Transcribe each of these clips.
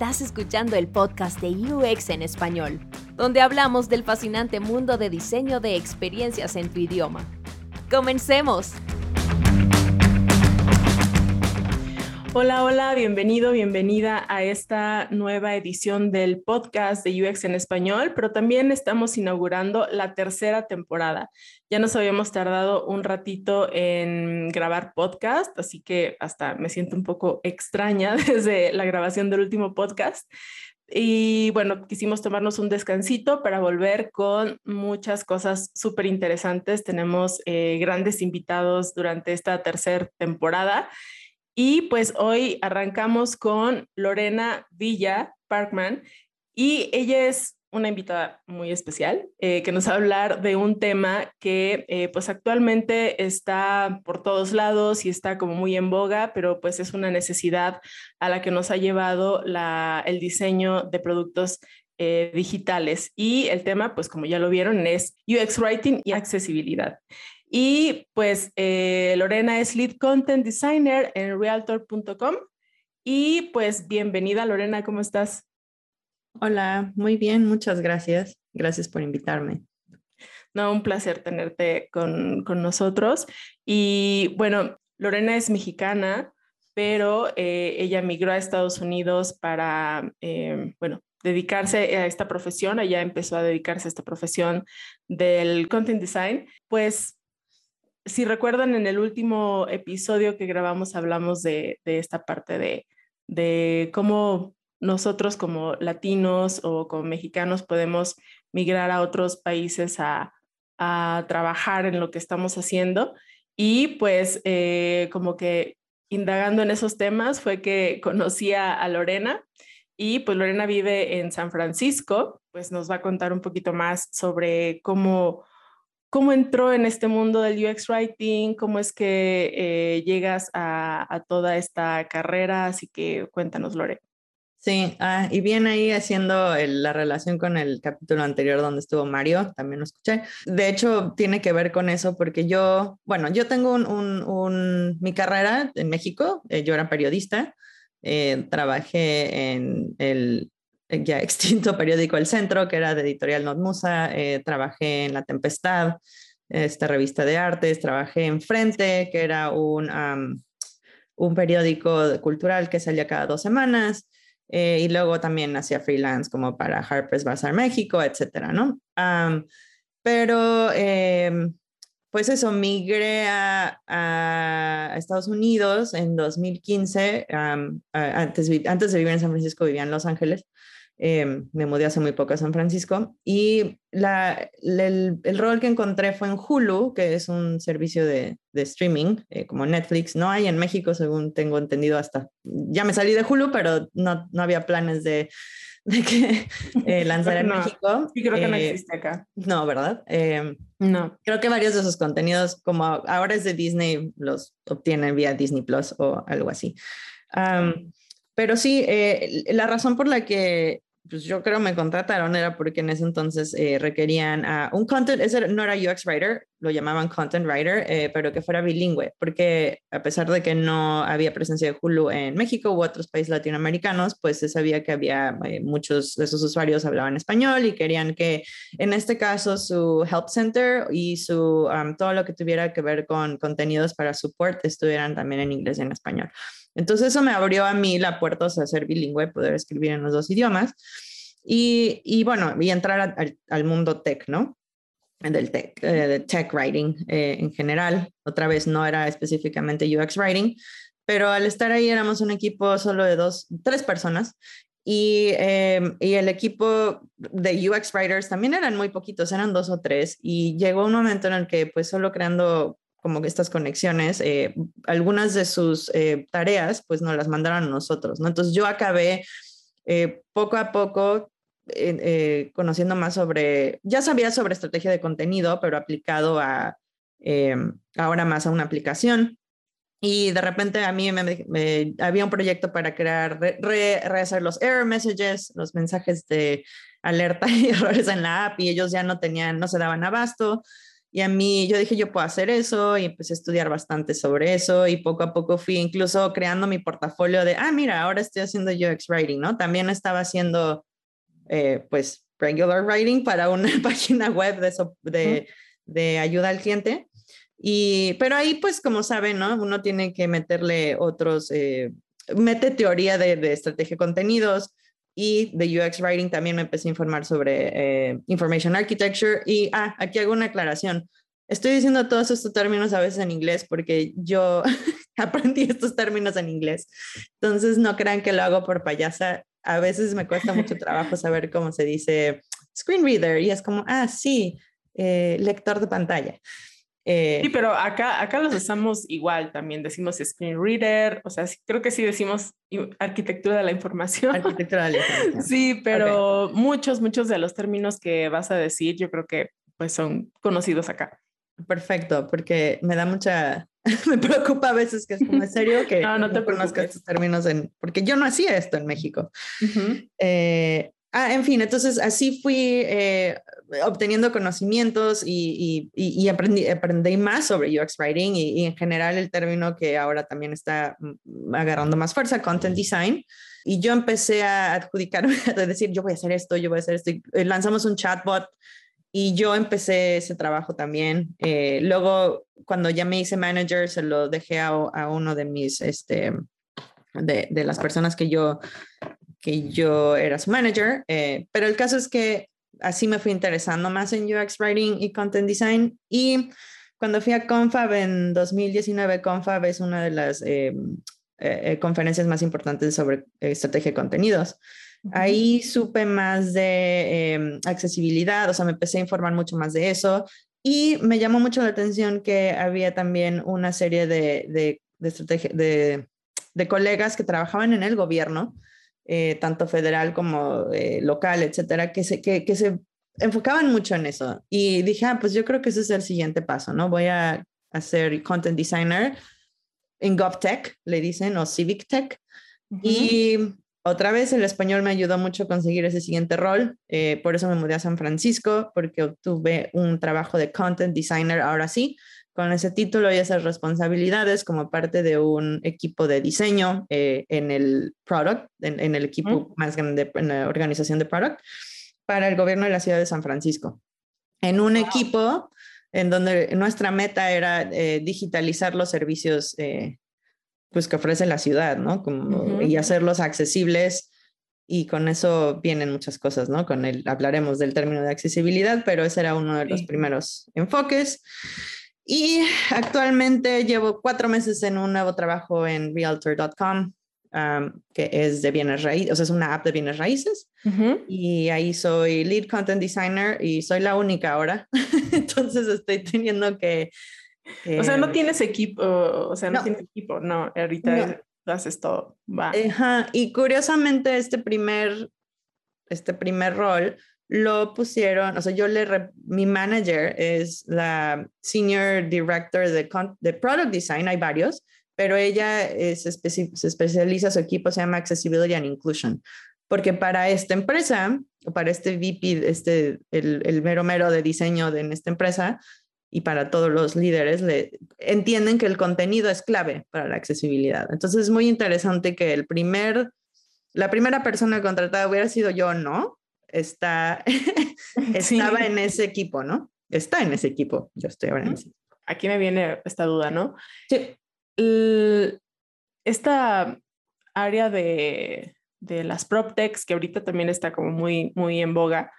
Estás escuchando el podcast de UX en español, donde hablamos del fascinante mundo de diseño de experiencias en tu idioma. ¡Comencemos! Hola, hola, bienvenido, bienvenida a esta nueva edición del podcast de UX en español, pero también estamos inaugurando la tercera temporada. Ya nos habíamos tardado un ratito en grabar podcast, así que hasta me siento un poco extraña desde la grabación del último podcast. Y bueno, quisimos tomarnos un descansito para volver con muchas cosas súper interesantes. Tenemos eh, grandes invitados durante esta tercera temporada. Y pues hoy arrancamos con Lorena Villa Parkman y ella es una invitada muy especial eh, que nos va a hablar de un tema que eh, pues actualmente está por todos lados y está como muy en boga, pero pues es una necesidad a la que nos ha llevado la, el diseño de productos eh, digitales. Y el tema, pues como ya lo vieron, es UX Writing y accesibilidad. Y pues eh, Lorena es Lead Content Designer en realtor.com. Y pues bienvenida Lorena, ¿cómo estás? Hola, muy bien, muchas gracias. Gracias por invitarme. No, un placer tenerte con, nosotros. Y bueno, Lorena es mexicana, pero eh, ella migró a Estados Unidos para, eh, bueno, dedicarse a esta profesión. Ella empezó a dedicarse a esta profesión del content design. Pues si recuerdan, en el último episodio que grabamos hablamos de, esta parte de, cómo nosotros como latinos o como mexicanos podemos migrar a otros países a, trabajar en lo que estamos haciendo. Y pues eh, como que indagando en esos temas fue que conocí a, Lorena y pues Lorena vive en San Francisco, pues nos va a contar un poquito más sobre cómo ¿Cómo entró en este mundo del UX Writing? ¿Cómo es que eh, llegas a, toda esta carrera? Así que cuéntanos, Lore. Sí, ah, y bien ahí haciendo la relación con el capítulo anterior donde estuvo Mario, también lo escuché. De hecho, tiene que ver con eso porque yo, bueno, yo tengo un, mi carrera en México, eh, yo era periodista, eh, trabajé en el ya extinto periódico El Centro, que era de editorial Notmusa, eh, trabajé en La Tempestad, esta revista de artes, trabajé en Frente, que era un, un periódico cultural que salía cada dos semanas, eh, y luego también hacía freelance como para Harper's Bazaar México, etcétera, ¿no? pero, em, pues eso, migré a, a, Estados Unidos en 2015, antes, antes de vivir en San Francisco vivía en Los Ángeles, Em, me mudé hace muy poco a San Francisco y la, el, rol que encontré fue en Hulu, que es un servicio de, de streaming eh, como Netflix. No hay en México, según tengo entendido, hasta ya me salí de Hulu, pero no, no había planes de, de que eh, lanzar en México. Sí, creo que no eh, existe acá. No, ¿verdad? Em, no. Creo que varios de esos contenidos, como ahora es de Disney, los obtienen vía Disney Plus o algo así. pero sí, la razón por la que pues yo creo me contrataron era porque en ese entonces eh, requerían a un content, ese no era UX writer, lo llamaban content writer, eh, pero que fuera bilingüe, porque a pesar de que no había presencia de Hulu en México u otros países latinoamericanos, pues se sabía que había eh, muchos de esos usuarios hablaban español y querían que en este caso su help center y su todo lo que tuviera que ver con contenidos para support estuvieran también en inglés y en español. Entonces eso me abrió a mí la puerta a ser bilingüe, poder escribir en los dos idiomas y, y bueno, y entrar al, mundo tech, ¿no? Del tech, eh, tech writing eh, en general. Otra vez no era específicamente UX writing, pero al estar ahí éramos un equipo solo de dos, tres personas y, em, y, el equipo de UX Writers también eran muy poquitos, eran dos o tres. Y llegó un momento en el que, pues, solo creando como que estas conexiones, eh, algunas de sus eh, tareas, pues nos las mandaron a nosotros, ¿no? Entonces yo acabé eh, poco a poco conociendo más sobre, ya sabía sobre estrategia de contenido, pero aplicado a ahora más a una aplicación. Y de repente a mí me, había un proyecto para crear, rehacer los error messages, los mensajes de alerta y errores en la app, y ellos ya no tenían, no se daban abasto. Y a mí, yo dije, yo puedo hacer eso y empecé a estudiar bastante sobre eso y poco a poco fui incluso creando mi portafolio de, ah, mira, ahora estoy haciendo UX Writing, ¿no? También estaba haciendo, eh, pues, regular writing para una página web de, de, de, ayuda al cliente. Y, pero ahí, pues, como saben, ¿no? Uno tiene que meterle otros, eh, mete teoría de, de estrategia de contenidos, y de UX Writing también me empecé a informar sobre eh, Information Architecture. Y, ah, aquí hago una aclaración. Estoy diciendo todos estos términos a veces en inglés porque yo aprendí estos términos en inglés. Entonces, no crean que lo hago por payasa. A veces me cuesta mucho trabajo saber cómo se dice screen reader y es como, ah, sí, eh, lector de pantalla. Eh, sí, pero acá, acá los usamos igual, también decimos screen reader, o sea, creo que sí decimos arquitectura de la información. Arquitectura de la información. Sí, pero muchos, muchos de los términos que vas a decir, yo creo que pues son conocidos acá. Perfecto, porque me da mucha, me preocupa a veces que es como en serio que no, no te conozcas estos términos en, porque yo no hacía esto en México. eh, Ah, en fin, entonces así fui eh, obteniendo conocimientos y, y, aprendí, más sobre UX Writing y, en general el término que ahora también está mm, agarrando más fuerza, Content Design. Y yo empecé a adjudicarme, a decir, yo voy a hacer esto, yo voy a hacer esto. Eh, lanzamos un chatbot y yo empecé ese trabajo también. Eh, luego, cuando ya me hice manager, se lo dejé a, uno de mis, este, de, las personas que yo que yo era su manager, eh, pero el caso es que así me fui interesando más en UX Writing y Content Design y cuando fui a Confab en 2019, Confab es una de las eh, eh, conferencias más importantes sobre estrategia de contenidos. Ahí supe más de em, accesibilidad, o sea, me empecé a informar mucho más de eso y me llamó mucho la atención que había también una serie de, de, de, de, de colegas que trabajaban en el gobierno eh, tanto federal como eh, local, etcétera, que se, que, que se enfocaban mucho en eso. Y dije, ah, pues yo creo que ese es el siguiente paso, ¿no? Voy a hacer content designer en GovTech, le dicen, o Civic Tech. Y otra vez el español me ayudó mucho a conseguir ese siguiente rol. Eh, por eso me mudé a San Francisco, porque obtuve un trabajo de content designer ahora sí, con ese título y esas responsabilidades como parte de un equipo de diseño eh, en el product, en, el equipo más grande, en la organización de product, para el gobierno de la ciudad de San Francisco. En un equipo en donde nuestra meta era eh, digitalizar los servicios eh, pues que ofrece la ciudad, ¿no? Como, Y hacerlos accesibles y con eso vienen muchas cosas, ¿no? Con el, hablaremos del término de accesibilidad, pero ese era uno de los primeros enfoques. Y actualmente llevo cuatro meses en un nuevo trabajo en realtor.com, que es de bienes raíces, o sea, es una app de bienes raíces. Y ahí soy lead content designer y soy la única ahora. Entonces estoy teniendo que... o sea, no tienes equipo, o sea, no, tienes equipo, no, ahorita haces todo. Va. Y curiosamente este primer, este primer rol lo pusieron, o sea, yo le, mi manager es la Senior Director de, de Product Design, hay varios, pero ella se especializa, su equipo se llama Accessibility and Inclusion, porque para esta empresa, o para este VP, este, el, el mero mero de diseño de en esta empresa, y para todos los líderes, le, entienden que el contenido es clave para la accesibilidad. Entonces es muy interesante que el primer, la primera persona contratada hubiera sido yo, ¿no? Está, estaba en ese equipo, ¿no? Está en ese equipo. Yo estoy ahora en ese equipo. Aquí me viene esta duda, ¿no? Sí. esta área de, de las prop techs, que ahorita también está como muy, muy en boga,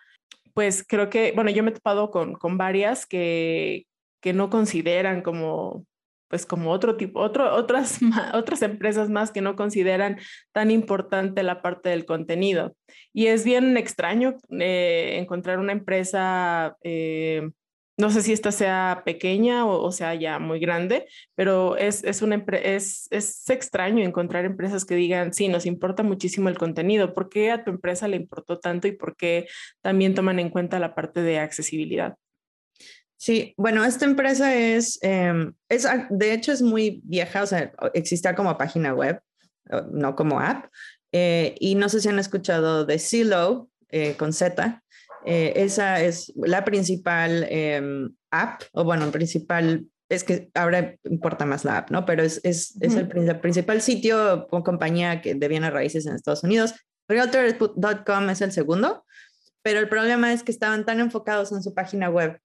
pues creo que, bueno, yo me he topado con, con varias que, que no consideran como pues como otro tipo, otras, otras empresas más que no consideran tan importante la parte del contenido. Y es bien extraño eh, encontrar una empresa, eh, no sé si esta sea pequeña o, sea ya muy grande, pero es, una es, es extraño encontrar empresas que digan, sí, nos importa muchísimo el contenido. ¿Por qué a tu empresa le importó tanto y por qué también toman en cuenta la parte de accesibilidad? Sí, bueno, esta empresa es, em, es, de hecho es muy vieja, o sea, existe como página web, no como app, eh, y no sé si han escuchado de Silo eh, con Z, esa es la principal em, app, o bueno, principal es que ahora importa más la app, ¿no? Pero es, es, es el principal sitio o compañía que de bienes raíces en Estados Unidos. Realtor.com es el segundo, pero el problema es que estaban tan enfocados en su página web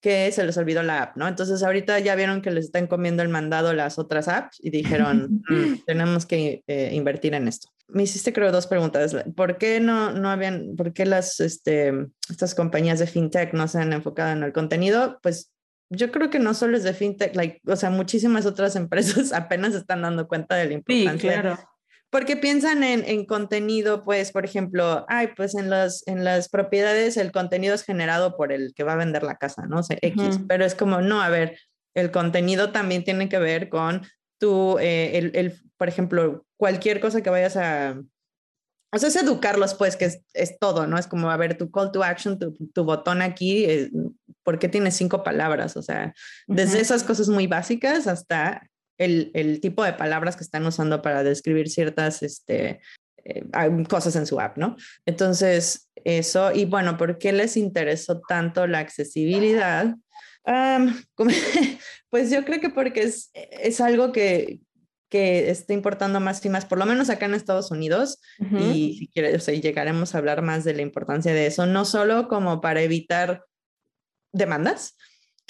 que se les olvidó la app, ¿no? Entonces ahorita ya vieron que les están comiendo el mandado las otras apps y dijeron, mm, tenemos que eh, invertir en esto. Me hiciste creo dos preguntas. ¿Por qué no, no habían, por qué las, este, estas compañías de fintech no se han enfocado en el contenido? Pues yo creo que no solo es de fintech, like, o sea, muchísimas otras empresas apenas están dando cuenta de la importancia. Sí, claro. Porque piensan en, en, contenido, pues, por ejemplo, ay, pues en las, en las propiedades el contenido es generado por el que va a vender la casa, ¿no? O sea, X, pero es como, no, a ver, el contenido también tiene que ver con tu, eh, el, el, por ejemplo, cualquier cosa que vayas a, o sea, es educarlos, pues, que es, es, todo, ¿no? Es como, a ver, tu call to action, tu, tu botón aquí, eh, ¿por qué tienes cinco palabras? O sea, desde uh -huh. esas cosas muy básicas hasta el, el, tipo de palabras que están usando para describir ciertas este, eh, cosas en su app, ¿no? Entonces, eso, y bueno, ¿por qué les interesó tanto la accesibilidad? Um, pues yo creo que porque es, es algo que, que está importando más y más, por lo menos acá en Estados Unidos, uh -huh. y si quieres, o sea, llegaremos a hablar más de la importancia de eso, no solo como para evitar demandas,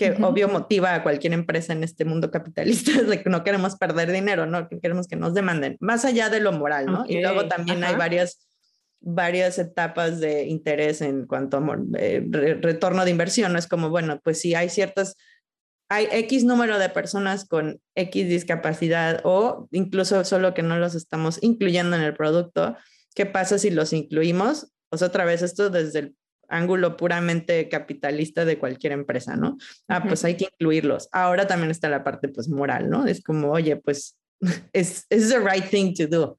que uh -huh. obvio motiva a cualquier empresa en este mundo capitalista, de que no queremos perder dinero, ¿no? Que queremos que nos demanden, más allá de lo moral, ¿no? Okay. Y luego también Ajá. hay varias, varias etapas de interés en cuanto a eh, re retorno de inversión, ¿no? Es como, bueno, pues si hay ciertas hay X número de personas con X discapacidad o incluso solo que no los estamos incluyendo en el producto, ¿qué pasa si los incluimos? Pues otra vez esto desde el ángulo puramente capitalista de cualquier empresa, ¿no? Ah, uh -huh. pues hay que incluirlos. Ahora también está la parte pues moral, ¿no? Es como, oye, pues es, es the right thing to do.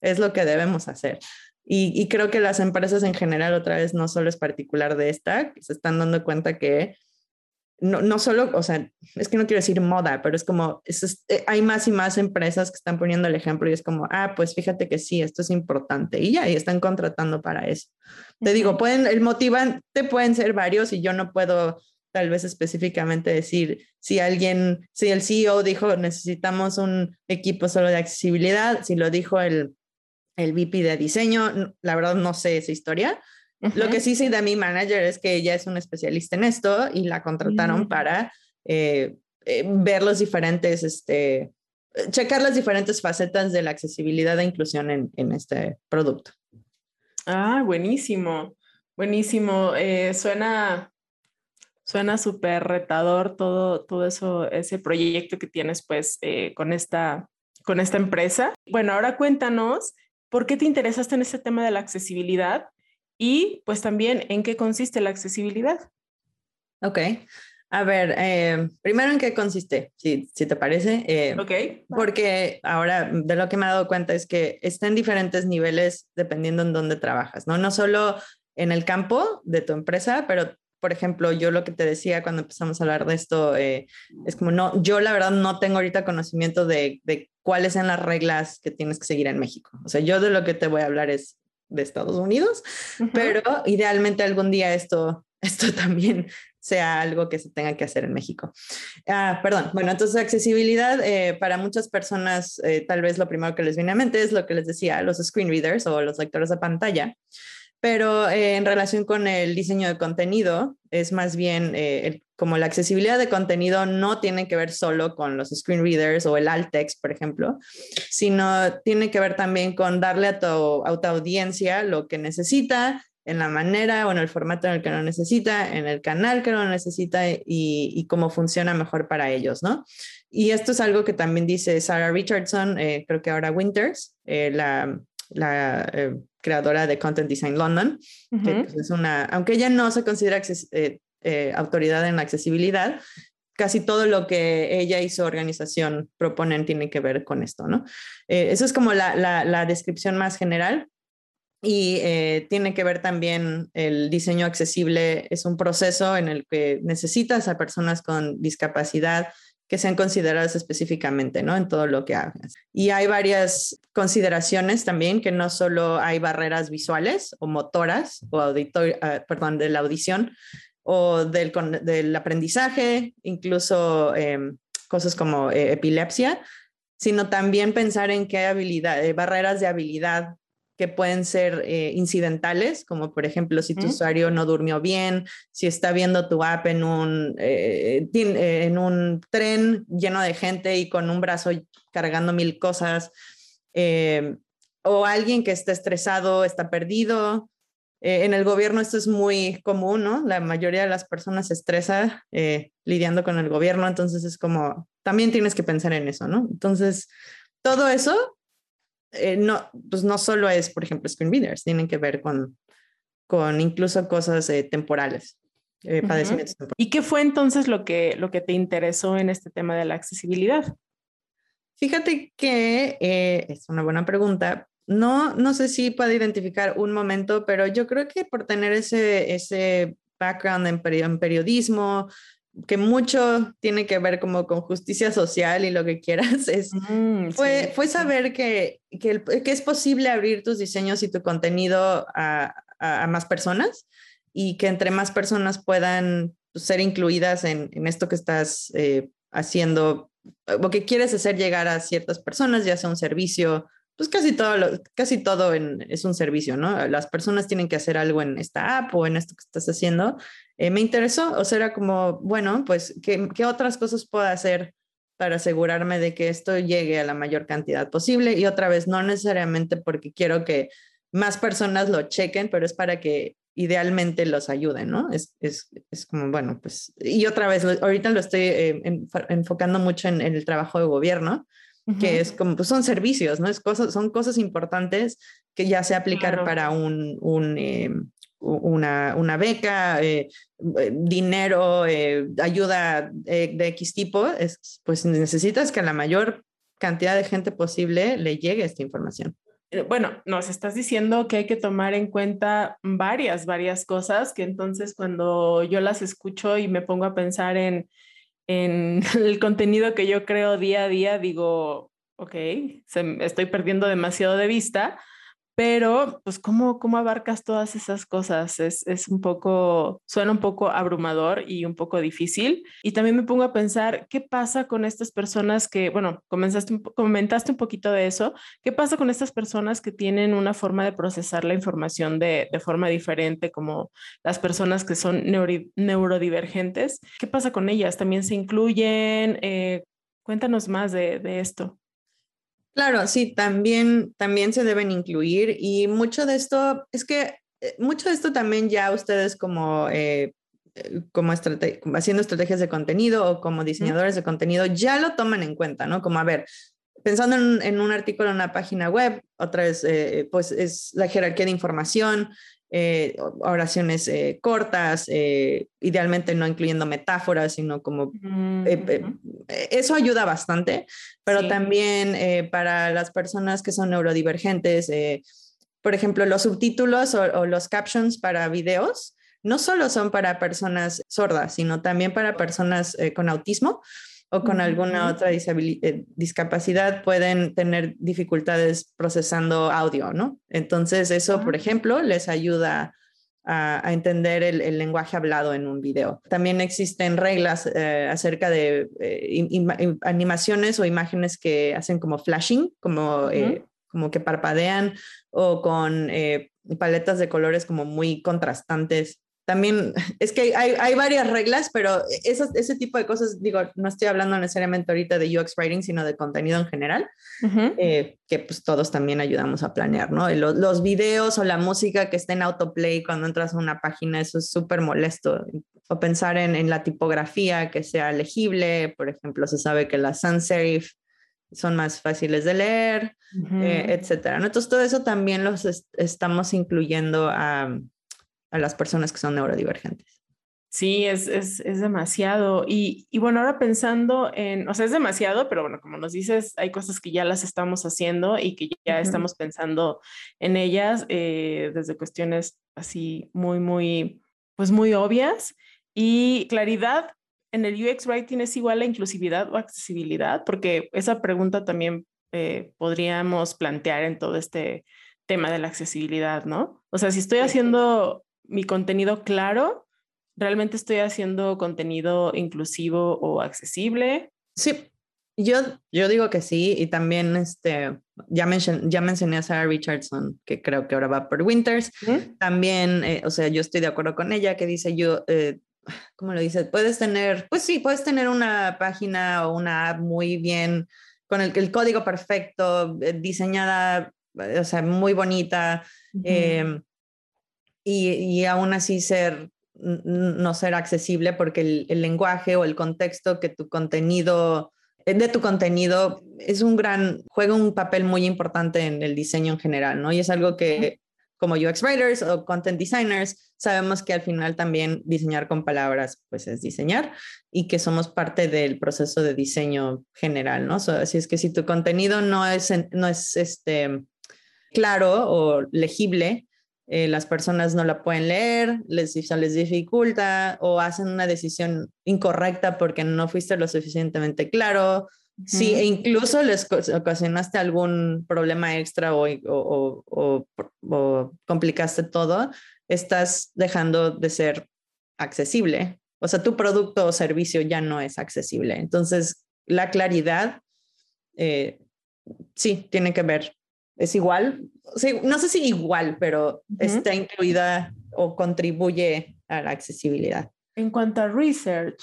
Es lo que debemos hacer. Y, y creo que las empresas en general, otra vez, no solo es particular de esta, se están dando cuenta que no, no solo, o sea, es que no quiero decir moda, pero es como, es, eh, hay más y más empresas que están poniendo el ejemplo y es como, ah, pues fíjate que sí, esto es importante y ya, y están contratando para eso. Te uh -huh. digo, pueden, el motivante pueden ser varios y yo no puedo tal vez específicamente decir si alguien, si el CEO dijo necesitamos un equipo solo de accesibilidad, si lo dijo el, el VP de diseño, la verdad no sé esa historia, Uh -huh. Lo que sí sé de mi manager es que ella es una especialista en esto y la contrataron uh -huh. para eh, eh, ver los diferentes, este, checar las diferentes facetas de la accesibilidad e inclusión en, en este producto. Ah, buenísimo, buenísimo. Eh, suena suena súper retador todo, todo eso, ese proyecto que tienes pues con, esta, con esta empresa. Bueno, ahora cuéntanos, ¿por qué te interesaste en este tema de la accesibilidad? Y pues también en qué consiste la accesibilidad. Ok. A ver, eh, primero en qué consiste, si, si te parece. Eh, ok. Porque ahora de lo que me he dado cuenta es que está en diferentes niveles dependiendo en dónde trabajas, ¿no? No solo en el campo de tu empresa, pero por ejemplo, yo lo que te decía cuando empezamos a hablar de esto, eh, es como no, yo la verdad no tengo ahorita conocimiento de, de cuáles son las reglas que tienes que seguir en México. O sea, yo de lo que te voy a hablar es de Estados Unidos, uh -huh. pero idealmente algún día esto, esto también sea algo que se tenga que hacer en México. Ah, perdón, bueno, entonces accesibilidad eh, para muchas personas, eh, tal vez lo primero que les viene a mente es lo que les decía, los screen readers o los lectores de pantalla, pero eh, en relación con el diseño de contenido, es más bien eh, el, como la accesibilidad de contenido no tiene que ver solo con los screen readers o el alt text, por ejemplo, sino tiene que ver también con darle a tu, a tu audiencia lo que necesita en la manera o en el formato en el que lo necesita, en el canal que lo necesita y, y cómo funciona mejor para ellos, ¿no? Y esto es algo que también dice Sarah Richardson, eh, creo que ahora Winters, eh, la, la eh, creadora de Content Design London, uh -huh. que pues, es una, aunque ella no se considera eh, eh, autoridad en la accesibilidad, casi todo lo que ella y su organización proponen tiene que ver con esto, ¿no? Eh, eso es como la, la, la, descripción más general y eh, tiene que ver también el diseño accesible, es un proceso en el que necesitas a personas con discapacidad que sean consideradas específicamente, ¿no? En todo lo que hagas. Y hay varias consideraciones también, que no solo hay barreras visuales o motoras, o auditor, ah, perdón, de la audición o del, aprendizaje, incluso em, cosas como eh, epilepsia, sino también pensar en qué habilidad, eh, barreras de habilidad que pueden ser eh, incidentales, como por ejemplo si tu usuario no durmió bien, si está viendo tu app en un, eh, eh, en un tren lleno de gente y con un brazo cargando mil cosas, o alguien que está estresado, está perdido. en el gobierno esto es muy común, ¿no? La mayoría de las personas se estresa lidiando con el gobierno, entonces es como, también tienes que pensar en eso, ¿no? Entonces, todo eso eh, no, pues no solo es, por ejemplo, screen readers, tienen que ver con, con incluso cosas eh, temporales. Eh, padecimientos temporales. ¿Y qué fue entonces lo que, lo que te interesó en este tema de la accesibilidad? Fíjate que es una buena pregunta. No, no sé si puedo identificar un momento, pero yo creo que por tener ese, ese background en periodismo, que mucho tiene que ver como con justicia social y lo que quieras, es, mm, fue, fue saber que, que, que, es posible abrir tus diseños y tu contenido a, a, más personas y que entre más personas puedan pues, ser incluidas en, en, esto que estás eh, haciendo o que quieres hacer llegar a ciertas personas, ya sea un servicio pues casi todo, casi todo es un servicio, ¿no? Las personas tienen que hacer algo en esta app o en esto que estás haciendo. Eh, me interesó, o sea, era como, bueno, pues, ¿qué, ¿qué, otras cosas puedo hacer para asegurarme de que esto llegue a la mayor cantidad posible? Y otra vez, no necesariamente porque quiero que más personas lo chequen, pero es para que idealmente los ayuden, ¿no? Es, es, es como, bueno, pues, y otra vez, ahorita lo estoy eh, enfocando mucho en, en el trabajo de gobierno que es como, pues son servicios, ¿no? Es cosas, son cosas importantes que ya se aplicar para un, un eh, una, una, beca, eh, eh, dinero, ayuda de X tipo, es, pues necesitas que a la mayor cantidad de gente posible le llegue esta información. Bueno, nos estás diciendo que hay que tomar en cuenta varias, varias cosas que entonces cuando yo las escucho y me pongo a pensar en en el contenido que yo creo día a día, digo, ok, estoy perdiendo demasiado de vista, pero, pues, ¿cómo, cómo abarcas todas esas cosas? Es, es, un poco, suena un poco abrumador y un poco difícil. Y también me pongo a pensar, ¿qué pasa con estas personas que, bueno, comenzaste, comentaste un poquito de eso, ¿qué pasa con estas personas que tienen una forma de procesar la información de, de forma diferente, como las personas que son neurodivergentes? ¿Qué pasa con ellas? ¿También se incluyen? Eh, cuéntanos más de, de esto. Claro, sí, también, también se deben incluir y mucho de esto, es que eh, mucho de esto también ya ustedes como, eh, eh, como haciendo estrategias de contenido o como diseñadores de contenido ya lo toman en cuenta, ¿no? Como a ver, pensando en, en un artículo en una página web, otra vez, pues es la jerarquía de información, eh, oraciones eh, cortas, eh, idealmente no incluyendo metáforas, sino como... eso ayuda bastante, pero también para las personas que son neurodivergentes, por ejemplo, los subtítulos o, los captions para videos no solo son para personas sordas, sino también para personas con autismo o con alguna otra eh, discapacidad pueden tener dificultades procesando audio, ¿no? Entonces eso, por ah. ejemplo, les ayuda a, entender el, lenguaje hablado en un video. También existen reglas eh, acerca de eh, animaciones o imágenes que hacen como flashing, como, como que parpadean o con paletas de colores como muy contrastantes también es que hay, hay varias reglas, pero ese tipo de cosas, digo, no estoy hablando necesariamente ahorita de UX Writing, sino de contenido en general, eh, que pues todos también ayudamos a planear, ¿no? Los, los, videos o la música que está en autoplay cuando entras a una página, eso es súper molesto. O pensar en, en, la tipografía que sea legible, por ejemplo, se sabe que las sans serif son más fáciles de leer, eh, etcétera. Entonces, todo eso también los estamos incluyendo a a las personas que son neurodivergentes. Sí, es, es, es demasiado. Y, y, bueno, ahora pensando en, o sea, es demasiado, pero bueno, como nos dices, hay cosas que ya las estamos haciendo y que ya estamos pensando en ellas eh, desde cuestiones así muy, muy, pues muy obvias. Y claridad, en el UX Writing es igual a inclusividad o accesibilidad? Porque esa pregunta también eh, podríamos plantear en todo este tema de la accesibilidad, ¿no? O sea, si estoy haciendo mi contenido claro, ¿realmente estoy haciendo contenido inclusivo o accesible? Sí, yo, yo digo que sí, y también este, ya, ya mencioné a Sarah Richardson, que creo que ahora va por Winters. También, eh, o sea, yo estoy de acuerdo con ella, que dice yo, eh, ¿cómo lo dice? Puedes tener, pues sí, puedes tener una página o una app muy bien, con el, el código perfecto, eh, diseñada, o sea, muy bonita, y, y, aún así ser, no ser accesible porque el, el lenguaje o el contexto que tu contenido eh, de tu contenido es un gran, juega un papel muy importante en el diseño en general, ¿no? Y es algo que como UX writers o content designers sabemos que al final también diseñar con palabras pues es diseñar y que somos parte del proceso de diseño general, ¿no? así es que si tu contenido no es, no es este, claro o legible, eh, las personas no la pueden leer, les, les dificulta o hacen una decisión incorrecta porque no fuiste lo suficientemente claro. Sí, e incluso les ocasionaste algún problema extra o, o, o, complicaste todo, estás dejando de ser accesible. O sea, tu producto o servicio ya no es accesible. Entonces, la claridad, eh, sí, tiene que ver es igual, no sé si igual, pero está incluida o contribuye a la accesibilidad. En cuanto a research,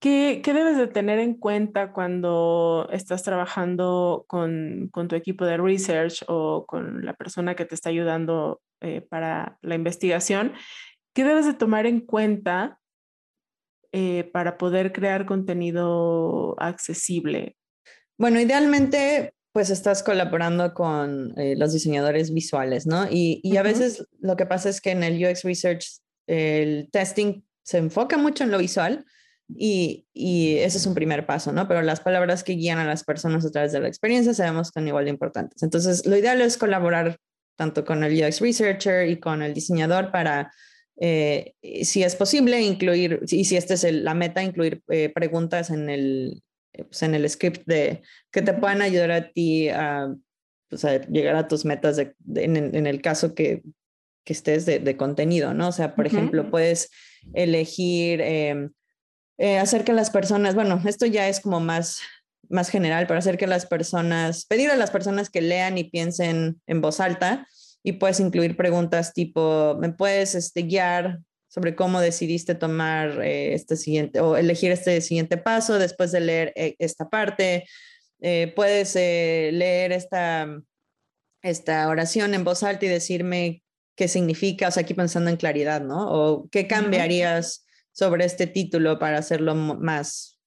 ¿qué, qué debes de tener en cuenta cuando estás trabajando con, con, tu equipo de research o con la persona que te está ayudando eh, para la investigación? ¿Qué debes de tomar en cuenta eh, para poder crear contenido accesible? Bueno, idealmente pues estás colaborando con eh, los diseñadores visuales, ¿no? Y, y a veces lo que pasa es que en el UX Research el testing se enfoca mucho en lo visual y, y, ese es un primer paso, ¿no? Pero las palabras que guían a las personas a través de la experiencia sabemos que son igual de importantes. Entonces, lo ideal es colaborar tanto con el UX Researcher y con el diseñador para, eh, si es posible, incluir, y si esta es la meta, incluir eh, preguntas en el, pues, en el script de que te puedan ayudar a ti a, pues, llegar a tus metas en, el caso que, que estés de, contenido, ¿no? O sea, por ejemplo, puedes elegir em, eh, hacer que las personas, bueno, esto ya es como más, más general, pero hacer que las personas, pedir a las personas que lean y piensen en voz alta y puedes incluir preguntas tipo, ¿me puedes este, guiar sobre cómo decidiste tomar eh, este siguiente o elegir este siguiente paso después de leer eh, esta parte. Eh, puedes leer esta, esta oración en voz alta y decirme qué significa, o sea, aquí pensando en claridad, ¿no? O qué cambiarías sobre este título para hacerlo más,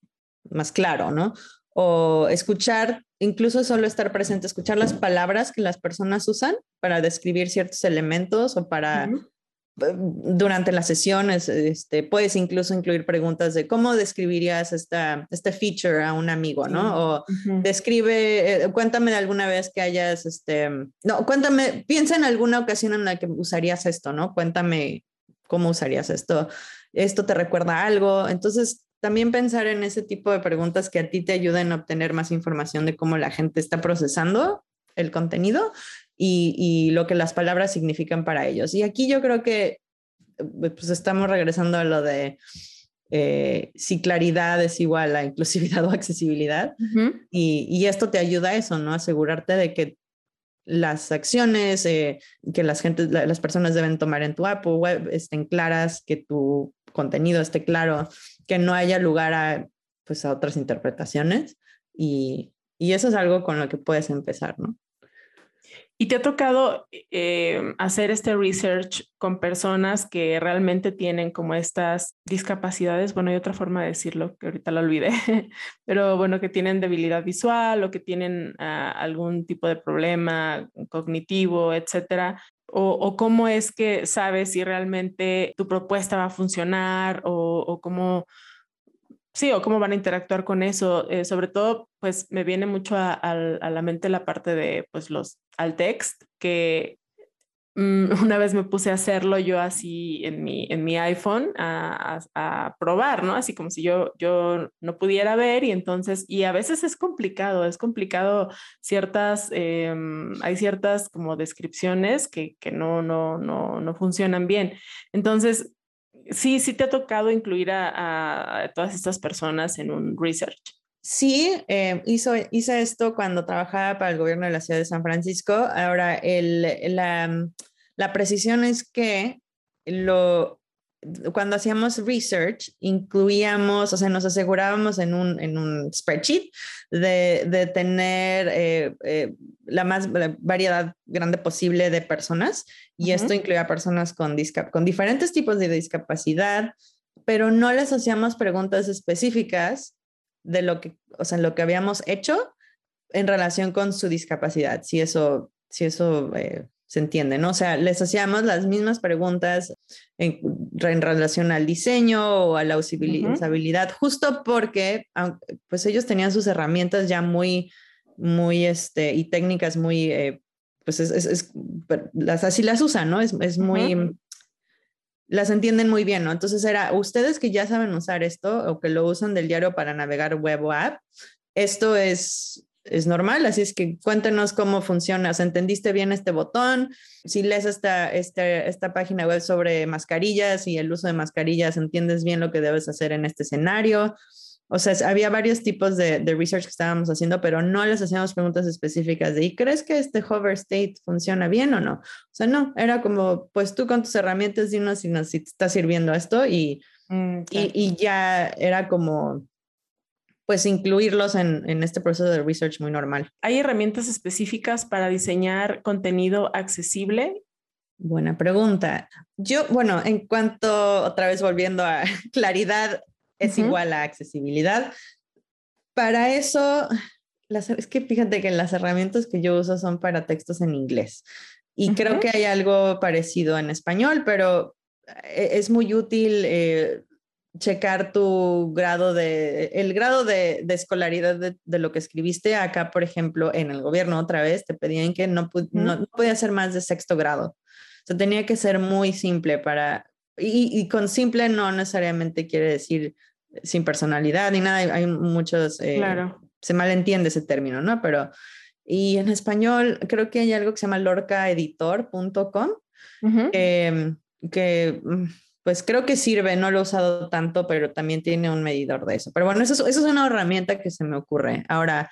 más claro, ¿no? O escuchar, incluso solo estar presente, escuchar las palabras que las personas usan para describir ciertos elementos o para durante las sesiones este, puedes incluso incluir preguntas de cómo describirías esta, este feature a un amigo, ¿no? O describe, eh, cuéntame de alguna vez que hayas, este, no, cuéntame, piensa en alguna ocasión en la que usarías esto, ¿no? Cuéntame cómo usarías esto. Esto te recuerda algo. Entonces, también pensar en ese tipo de preguntas que a ti te ayuden a obtener más información de cómo la gente está procesando el contenido y, lo que las palabras significan para ellos. Y aquí yo creo que eh, pues estamos regresando a lo de eh, si claridad es igual a inclusividad o accesibilidad. y, esto te ayuda a eso, ¿no? Asegurarte de que las acciones eh, que las, gente, las personas deben tomar en tu app o web estén claras, que tu contenido esté claro, que no haya lugar a, pues, a otras interpretaciones. Y, y eso es algo con lo que puedes empezar, ¿no? ¿Y te ha tocado eh, hacer este research con personas que realmente tienen como estas discapacidades? Bueno, hay otra forma de decirlo que ahorita lo olvidé, pero bueno, que tienen debilidad visual o que tienen ah, algún tipo de problema cognitivo, etcétera. O, cómo es que sabes si realmente tu propuesta va a funcionar o, o cómo Sí, o cómo van a interactuar con eso. Eh, sobre todo, pues me viene mucho a, la mente la parte de pues, los alt text, que Mm, una vez me puse a hacerlo yo así en mi, en mi iPhone a, a, probar, ¿no? Así como si yo, yo no pudiera ver y entonces, y a veces es complicado, es complicado ciertas, em, hay ciertas como descripciones que, que no, no, no, no funcionan bien. Entonces, sí, sí te ha tocado incluir a, todas estas personas en un research. Sí, eh, hizo, hice esto cuando trabajaba para el gobierno de la ciudad de San Francisco. Ahora, la, la, precisión es que lo, cuando hacíamos research, incluíamos, o sea, nos asegurábamos en un, en un spreadsheet de, de tener eh, eh, la más variedad grande posible de personas. Y esto incluía personas con, con diferentes tipos de discapacidad, pero no les hacíamos preguntas específicas de lo que, o sea, lo que habíamos hecho en relación con su discapacidad, si eso, si eso eh, se entiende, ¿no? O sea, les hacíamos las mismas preguntas en, relación al diseño o a la usabilidad, justo porque pues ellos tenían sus herramientas ya muy, muy, este, y técnicas muy, eh, pues es, es, las, así las usan, ¿no? Es, es muy, las entienden muy bien, ¿no? Entonces era, ustedes que ya saben usar esto o que lo usan del diario para navegar web o app, esto es, es normal, así es que cuéntenos cómo funciona, o sea, ¿entendiste bien este botón? Si lees esta, este, esta página web sobre mascarillas y el uso de mascarillas, ¿entiendes bien lo que debes hacer en este escenario? O sea, había varios tipos de, de, research que estábamos haciendo, pero no les hacíamos preguntas específicas de, ¿y crees que este hover state funciona bien o no? O sea, no, era como, pues tú con tus herramientas dinos si, si te está sirviendo esto y, mm, y, y, ya era como, pues incluirlos en, en este proceso de research muy normal. ¿Hay herramientas específicas para diseñar contenido accesible Buena pregunta. Yo, bueno, en cuanto, otra vez volviendo a claridad, es igual a accesibilidad. Para eso, es que fíjate que las herramientas que yo uso son para textos en inglés y creo que hay algo parecido en español, pero eh, es muy útil eh, checar tu grado de, el grado de, escolaridad de, lo que escribiste. Acá, por ejemplo, en el gobierno otra vez te pedían que no, no, podía ser más de sexto grado. O sea, tenía que ser muy simple para, y, y, con simple no necesariamente quiere decir sin personalidad ni nada. Hay, muchos, eh, claro. se malentiende ese término, ¿no? Pero, y en español creo que hay algo que se llama lorcaeditor.com, que mm, pues creo que sirve, no lo he usado tanto, pero también tiene un medidor de eso. Pero bueno, eso, eso es una herramienta que se me ocurre. Ahora,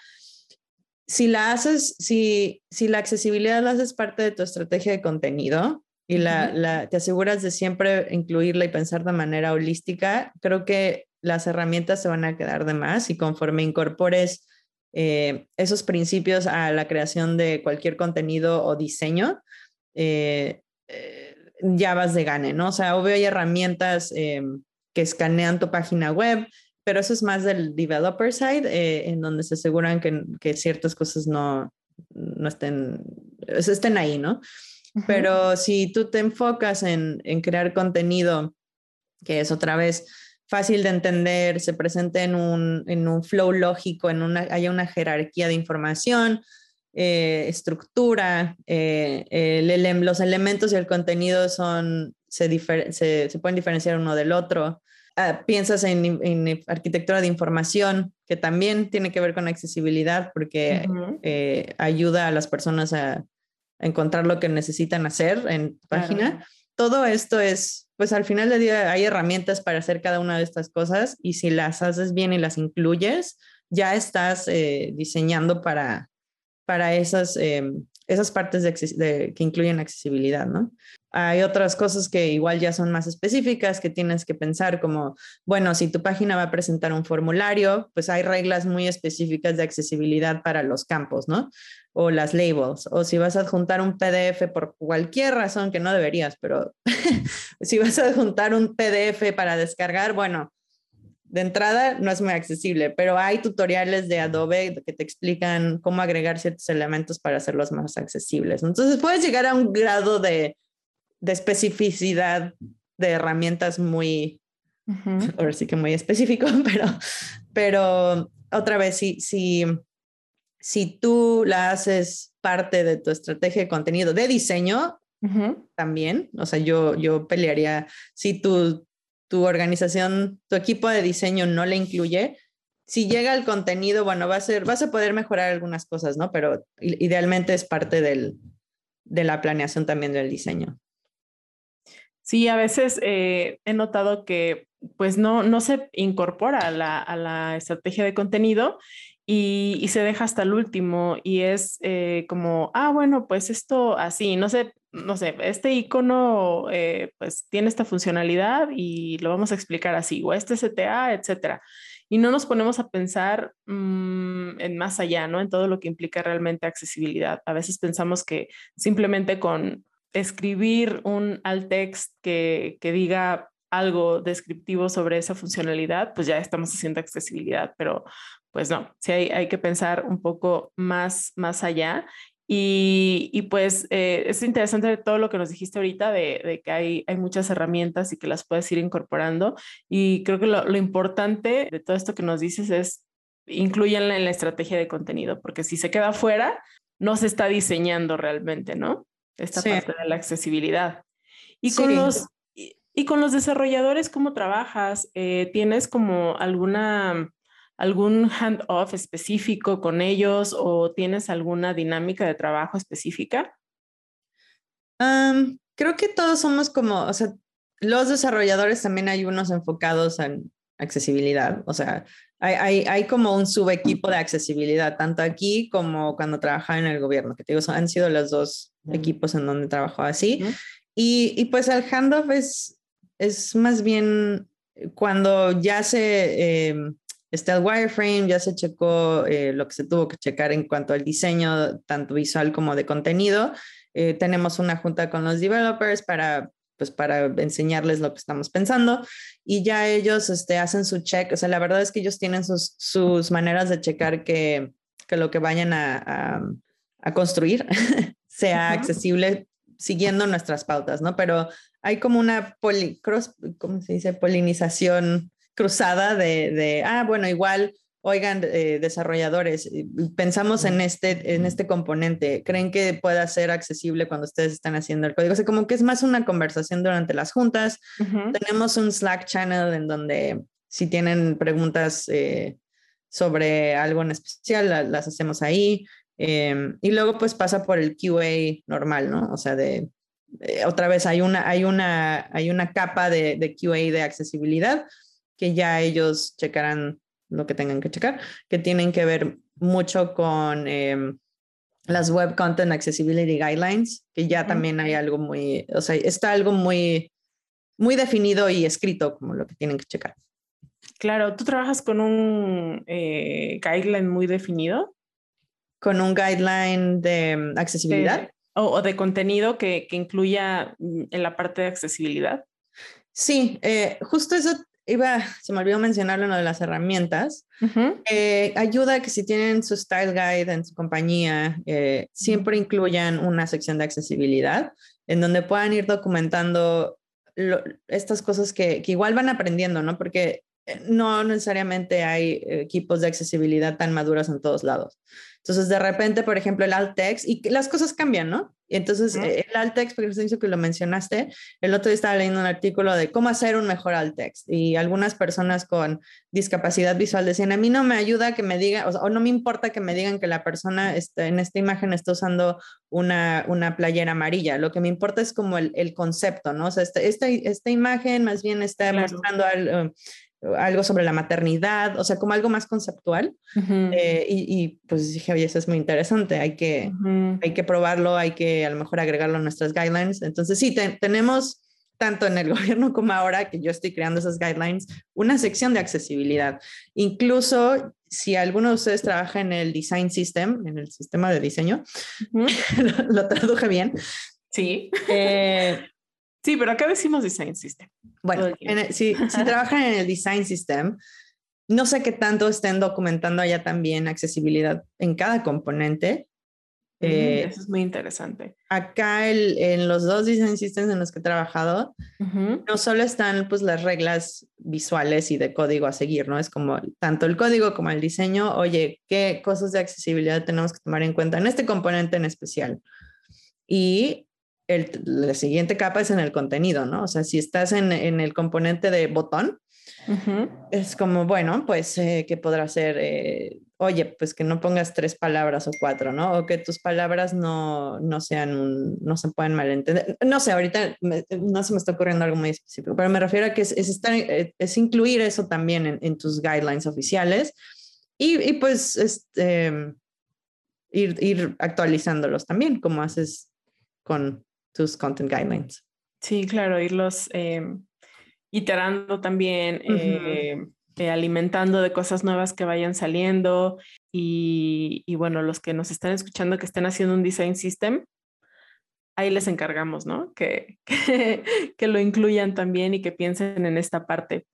si la haces, si, si la accesibilidad la haces parte de tu estrategia de contenido, y la, la, te aseguras de siempre incluirla y pensar de manera holística, creo que las herramientas se van a quedar de más y conforme incorpores eh, esos principios a la creación de cualquier contenido o diseño, eh, eh, ya vas de gane, ¿no? O sea, obvio hay herramientas que escanean tu página web, pero eso es más del developer side, en donde se aseguran que, que ciertas cosas no, no estén, estén ahí, ¿no? Pero si tú te enfocas en, en crear contenido, que es otra vez fácil de entender, se presente en un, en un flow lógico, en una, haya una jerarquía de información, eh, estructura, eh, los elementos y el contenido son, se, se, se pueden diferenciar uno del otro. Ah, piensas en, en, arquitectura de información, que también tiene que ver con accesibilidad porque eh, ayuda a las personas a, encontrar lo que necesitan hacer en página. Todo esto es pues al final del día hay herramientas para hacer cada una de estas cosas y si las haces bien y las incluyes, ya estás diseñando para, para esas, em, esas partes que incluyen accesibilidad, ¿no? Hay otras cosas que igual ya son más específicas que tienes que pensar como, bueno, si tu página va a presentar un formulario, pues hay reglas muy específicas de accesibilidad para los campos, ¿no? O las labels. O si vas a adjuntar un PDF por cualquier razón que no deberías, pero si vas a adjuntar un PDF para descargar, bueno, de entrada no es muy accesible, pero hay tutoriales de Adobe que te explican cómo agregar ciertos elementos para hacerlos más accesibles. Entonces puedes llegar a un grado de de especificidad de herramientas muy, ahora sí que muy específico, pero, pero otra vez, si, si, si tú la haces parte de tu estrategia de contenido de diseño, también. O sea, yo, yo pelearía, si tu, tu organización, tu equipo de diseño no le incluye, si llega el contenido, bueno, va a ser, vas a poder mejorar algunas cosas, ¿no? Pero idealmente es parte del, de la planeación también del diseño. Sí, a veces eh, he notado que pues no, no se incorpora a la, a la estrategia de contenido y, se deja hasta el último y es eh, como, ah, bueno, pues esto así, no sé, no sé, este icono eh, pues tiene esta funcionalidad y lo vamos a explicar así, o este CTA, etcétera. Y no nos ponemos a pensar mm, en más allá, ¿no? En todo lo que implica realmente accesibilidad. A veces pensamos que simplemente con escribir un alt text que, que diga algo descriptivo sobre esa funcionalidad, pues ya estamos haciendo accesibilidad, pero pues no, sí hay, hay que pensar un poco más, más allá. Y, y pues eh, es interesante todo lo que nos dijiste ahorita de, de, que hay, hay muchas herramientas y que las puedes ir incorporando. Y creo que lo, lo importante de todo esto que nos dices es incluyanla en la estrategia de contenido, porque si se queda fuera, no se está diseñando realmente, ¿no? Esta parte de la accesibilidad. Y con los y con los desarrolladores, ¿cómo trabajas? Eh, ¿Tienes como alguna algún handoff específico con ellos o tienes alguna dinámica de trabajo específica? creo que todos somos como, o sea, los desarrolladores también hay unos enfocados en accesibilidad, o sea, hay, hay, hay como un subequipo de accesibilidad, tanto aquí como cuando trabajaba en el gobierno, que te digo, han sido los dos equipos en donde trabajo así. y, y, pues el handoff es, es más bien cuando ya se em, está el wireframe, ya se checó eh, lo que se tuvo que checar en cuanto al diseño, tanto visual como de contenido. Eh, tenemos una junta con los developers para, pues, para enseñarles lo que estamos pensando y ya ellos este, hacen su check. O sea, la verdad es que ellos tienen sus, sus maneras de checar que, que lo que vayan a, a, construir sea accesible siguiendo nuestras pautas, ¿no? Pero hay como una poli, cross, ¿cómo se dice? Polinización cruzada de, de ah, bueno, igual, oigan, eh, desarrolladores, pensamos en este, en este componente, ¿creen que pueda ser accesible cuando ustedes están haciendo el código? O sea, como que es más una conversación durante las juntas. Tenemos un Slack channel en donde si tienen preguntas eh, sobre algo en especial, las hacemos ahí. Em, y luego pues pasa por el QA normal, ¿no? O sea, de eh, otra vez hay una, hay una, hay una capa de, de, QA de accesibilidad que ya ellos checarán lo que tengan que checar, que tienen que ver mucho con em, las Web Content Accessibility Guidelines, que ya también hay algo muy, o sea, está algo muy, muy definido y escrito como lo que tienen que checar. Claro, ¿tú trabajas con un eh, guideline muy definido? Con un guideline de em, accesibilidad o, de contenido que, que, incluya mm, en la parte de accesibilidad? Sí, eh, justo eso iba, se me olvidó mencionarlo en lo de las herramientas. eh, ayuda que si tienen su style guide en su compañía, eh, siempre incluyan una sección de accesibilidad en donde puedan ir documentando lo, estas cosas que, que, igual van aprendiendo, ¿no? Porque eh, no necesariamente hay equipos de accesibilidad tan maduros en todos lados. Entonces, de repente, por ejemplo, el alt text, y las cosas cambian, ¿no? Y entonces, eh, el alt text, porque dicho que lo mencionaste, el otro día estaba leyendo un artículo de cómo hacer un mejor alt text. Y algunas personas con discapacidad visual decían, a mí no me ayuda que me digan, o, o no me importa que me digan que la persona está, en esta imagen está usando una, una playera amarilla. Lo que me importa es como el, el concepto, ¿no? O sea, esta, esta, esta imagen más bien está claro. mostrando al, uh, algo sobre la maternidad, o sea, como algo más conceptual. Uh -huh. eh, y, y, pues dije, oye, eso es muy interesante, hay que, uh -huh. hay que probarlo, hay que a lo mejor agregarlo a nuestras guidelines. Entonces, sí, te, tenemos tanto en el gobierno como ahora que yo estoy creando esas guidelines, una sección de accesibilidad. Incluso si alguno de ustedes trabaja en el design system, en el sistema de diseño, uh -huh. lo, lo, traduje bien. Sí. Eh, Sí, pero acá decimos design system. Bueno, el, si, si trabajan en el design system, no sé qué tanto estén documentando allá también accesibilidad en cada componente. Eh, Eso es muy interesante. Acá el, en los dos design systems en los que he trabajado, uh -huh. no solo están pues las reglas visuales y de código a seguir, ¿no? Es como tanto el código como el diseño, oye, ¿qué cosas de accesibilidad tenemos que tomar en cuenta en este componente en especial? Y la siguiente capa es en el contenido, ¿no? O sea, si estás en, en el componente de botón, es como, bueno, pues, eh, ¿qué podrá ser? Eh, oye, pues que no pongas tres palabras o cuatro, ¿no? O que tus palabras no, no sean, no se puedan malentender. No sé, ahorita no se me está ocurriendo algo muy específico, pero me refiero a que es, es, estar, eh, es incluir eso también en, en tus guidelines oficiales y, y pues este, ir, ir actualizándolos también, como haces con tus content guidelines. Sí, claro, irlos eh, iterando también, eh, alimentando de cosas nuevas que vayan saliendo y, y, bueno, los que nos están escuchando que estén haciendo un design system, ahí les encargamos, ¿no? Que, que, lo incluyan también y que piensen en esta parte.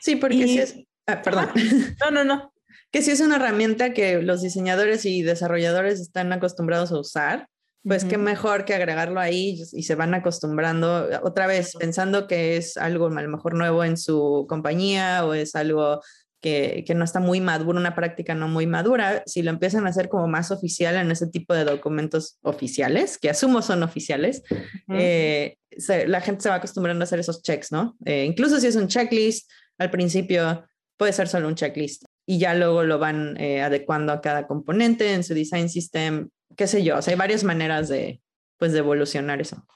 Sí, porque si es... Ah, perdón. No, no, no. que si es una herramienta que los diseñadores y desarrolladores están acostumbrados a usar, pues qué mejor que agregarlo ahí y se van acostumbrando otra vez pensando que es algo a lo mejor nuevo en su compañía o es algo que, que, no está muy maduro, una práctica no muy madura, si lo empiezan a hacer como más oficial en ese tipo de documentos oficiales, que asumo son oficiales, eh, la gente se va acostumbrando a hacer esos checks, ¿no? Eh, incluso si es un checklist, al principio puede ser solo un checklist y ya luego lo van eh, adecuando a cada componente en su design system, qué sé yo, o sea, hay varias maneras de, pues, de evolucionar eso.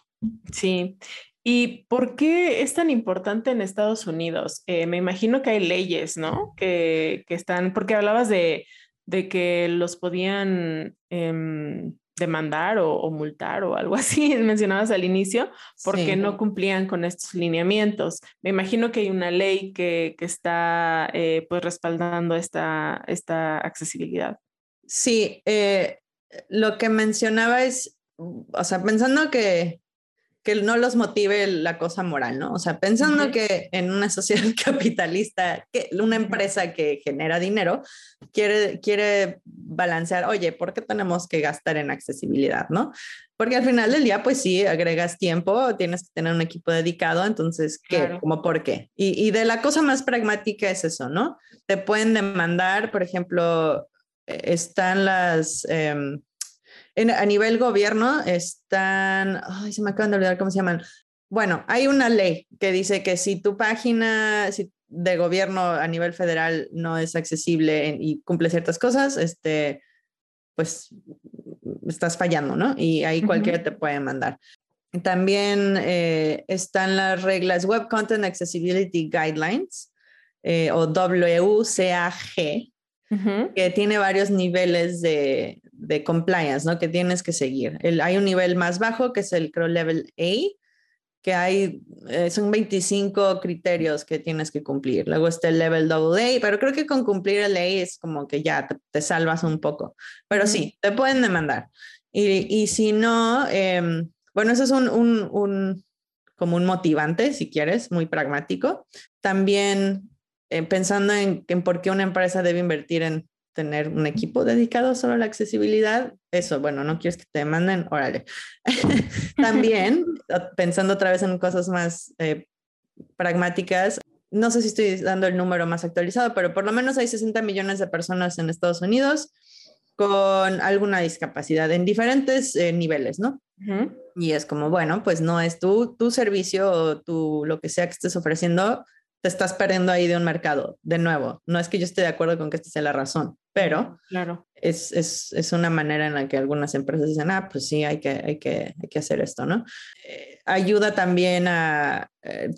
Sí. ¿Y por qué es tan importante en Estados Unidos? Eh, me imagino que hay leyes, ¿no? Que, que están, porque hablabas de, de que los podían eh, demandar o, o, multar o algo así, mencionabas al inicio, porque sí. no cumplían con estos lineamientos. Me imagino que hay una ley que, que está eh, pues respaldando esta, esta accesibilidad. Sí, eh, lo que mencionaba es, o sea, pensando que, que no los motive la cosa moral, ¿no? O sea, pensando uh -huh. que en una sociedad capitalista, que una empresa que genera dinero quiere, quiere balancear, oye, ¿por qué tenemos que gastar en accesibilidad, no? Porque al final del día, pues sí, agregas tiempo, tienes que tener un equipo dedicado, entonces, ¿qué? Claro. ¿Cómo por qué? Y, y de la cosa más pragmática es eso, ¿no? Te pueden demandar, por ejemplo, están las... Eh, en, a nivel gobierno están, ay, se me acaban de olvidar cómo se llaman. Bueno, hay una ley que dice que si tu página si de gobierno a nivel federal no es accesible en, y cumple ciertas cosas, este, pues estás fallando, ¿no? Y ahí cualquiera uh -huh. te puede mandar. También eh, están las reglas Web Content Accessibility Guidelines eh, o WCAG, Uh -huh. que tiene varios niveles de, de, compliance, ¿no? Que tienes que seguir. El, hay un nivel más bajo que es el creo level A, que hay, eh, son 25 criterios que tienes que cumplir. Luego está el level AA, pero creo que con cumplir el A es como que ya te, te salvas un poco. Pero uh -huh. sí, te pueden demandar. Y, y si no, eh, bueno, eso es un, un, un, como un motivante, si quieres, muy pragmático. También eh, pensando en, en, por qué una empresa debe invertir en tener un equipo dedicado solo a la accesibilidad, eso, bueno, no quieres que te manden, órale. También, pensando otra vez en cosas más eh, pragmáticas, no sé si estoy dando el número más actualizado, pero por lo menos hay 60 millones de personas en Estados Unidos con alguna discapacidad en diferentes eh, niveles, ¿no? Uh -huh. Y es como, bueno, pues no es tu, tu servicio o tu, lo que sea que estés ofreciendo, te estás perdiendo ahí de un mercado. De nuevo, no es que yo esté de acuerdo con que esta sea la razón, pero claro. es, es, es, una manera en la que algunas empresas dicen, ah, pues sí, hay que, hay que, hay que hacer esto, ¿no? Eh, ayuda también a, eh,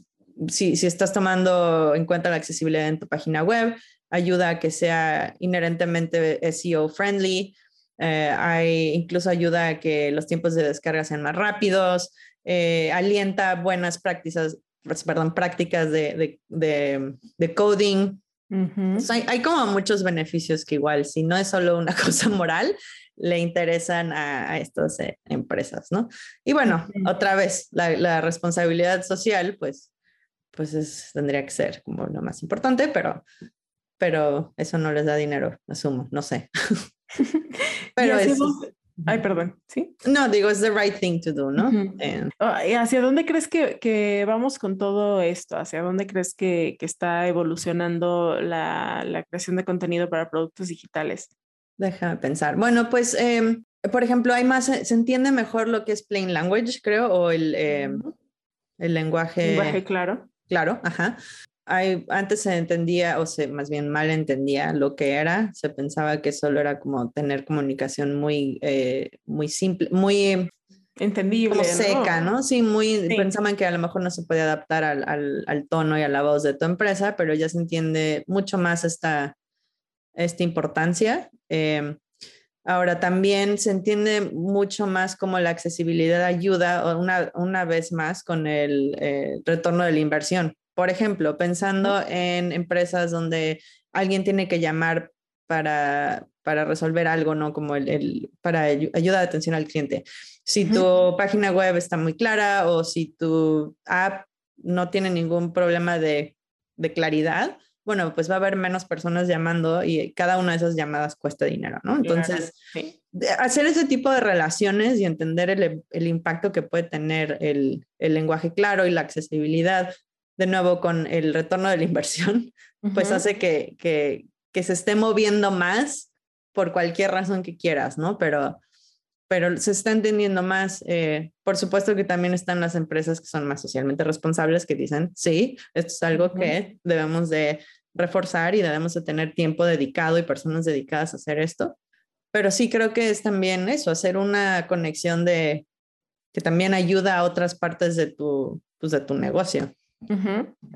si, si estás tomando en cuenta la accesibilidad en tu página web, ayuda a que sea inherentemente SEO friendly, eh, hay, incluso ayuda a que los tiempos de descarga sean más rápidos, eh, alienta buenas prácticas, perdón, prácticas de, de, de, de coding. Uh -huh. hay, hay, como muchos beneficios que igual, si no es solo una cosa moral, le interesan a, a estas eh, empresas, ¿no? Y bueno, uh -huh. otra vez, la, la, responsabilidad social, pues, pues es, tendría que ser como lo más importante, pero, pero eso no les da dinero, asumo, no sé. pero es... Ay, perdón, ¿sí? No, digo, es the right thing to do, ¿no? Uh -huh. And... ¿Hacia dónde crees que, que, vamos con todo esto? ¿Hacia dónde crees que, que está evolucionando la, la, creación de contenido para productos digitales? Déjame pensar. Bueno, pues eh, por ejemplo, hay más, se entiende mejor lo que es plain language, creo, o el, eh, el lenguaje. Lenguaje claro. Claro, ajá. Hay, antes se entendía, o se más bien mal entendía lo que era. Se pensaba que solo era como tener comunicación muy, eh, muy simple, muy entendible. Como seca, ¿no? Sí, muy, pensaban que a lo mejor no se podía adaptar al, al, al, tono y a la voz de tu empresa, pero ya se entiende mucho más esta, esta importancia. Eh, Ahora también se entiende mucho más cómo la accesibilidad ayuda una, una vez más con el eh, retorno de la inversión. Por ejemplo, pensando en empresas donde alguien tiene que llamar para, para resolver algo, ¿no? Como el, el para ayuda de atención al cliente. Si tu página web está muy clara o si tu app no tiene ningún problema de, de claridad, bueno, pues va a haber menos personas llamando y cada una de esas llamadas cuesta dinero, ¿no? Entonces, hacer ese tipo de relaciones y entender el, el impacto que puede tener el, el, lenguaje claro y la accesibilidad, de nuevo con el retorno de la inversión, pues hace que, que, que, se esté moviendo más por cualquier razón que quieras, ¿no? Pero, pero se está entendiendo más. Eh, por supuesto que también están las empresas que son más socialmente responsables que dicen, sí, esto es algo que debemos de reforzar y debemos de tener tiempo dedicado y personas dedicadas a hacer esto. Pero sí creo que es también eso, hacer una conexión de que también ayuda a otras partes de tu, pues de tu negocio.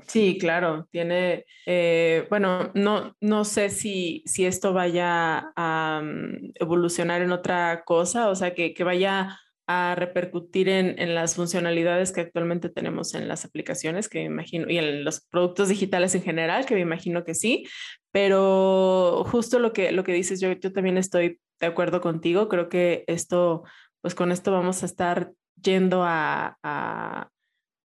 Sí, claro, tiene, eh, bueno, no, no sé si, si esto vaya a mm, evolucionar en otra cosa, o sea, que, que vaya a repercutir en, en, las funcionalidades que actualmente tenemos en las aplicaciones, que me imagino, y en los productos digitales en general, que me imagino que sí, pero justo lo que, lo que dices, yo, yo también estoy de acuerdo contigo, creo que esto, pues con esto vamos a estar yendo a, a,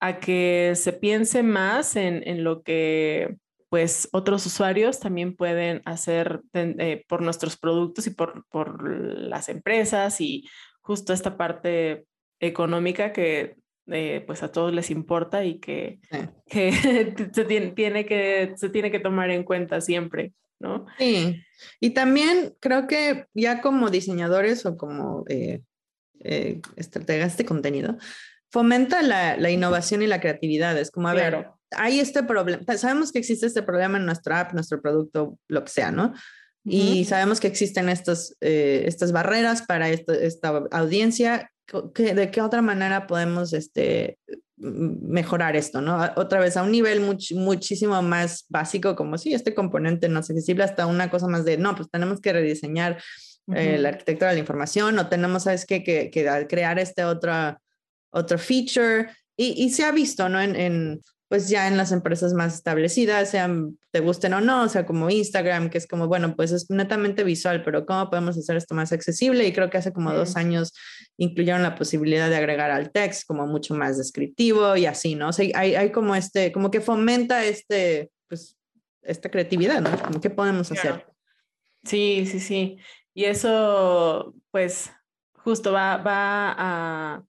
a que se piense más en, en, lo que pues otros usuarios también pueden hacer eh, por nuestros productos y por, por las empresas y justo esta parte económica que eh, pues a todos les importa y que, que se, tiene, tiene, que se tiene que tomar en cuenta siempre, ¿no? Sí, y también creo que ya como diseñadores o como eh, eh, estrategas de contenido, fomenta la, la, innovación y la creatividad. Es como, a ver, hay este problema, sabemos que existe este problema en nuestra app, nuestro producto, lo que sea, ¿no? Y sabemos que existen estas, eh, estas barreras para esta audiencia. ¿De qué otra manera podemos este, mejorar esto? ¿no? Otra vez a un nivel muchísimo más básico, como si este componente no es accesible, hasta una cosa más de, no, pues tenemos que rediseñar eh, la arquitectura de la información o tenemos, ¿sabes qué? Que, que crear este otro, otro feature. Y, y, se ha visto, ¿no? En, en, pues ya en las empresas más establecidas, sean te gusten o no, o sea, como Instagram, que es como, bueno, pues es netamente visual, pero ¿cómo podemos hacer esto más accesible? Y creo que hace como dos años incluyeron la posibilidad de agregar al text como mucho más descriptivo y así, ¿no? O sea, hay, hay como este, como que fomenta este, pues, esta creatividad, ¿no? Como, ¿qué podemos hacer? Sí, sí, sí. Y eso, pues, justo va, va a,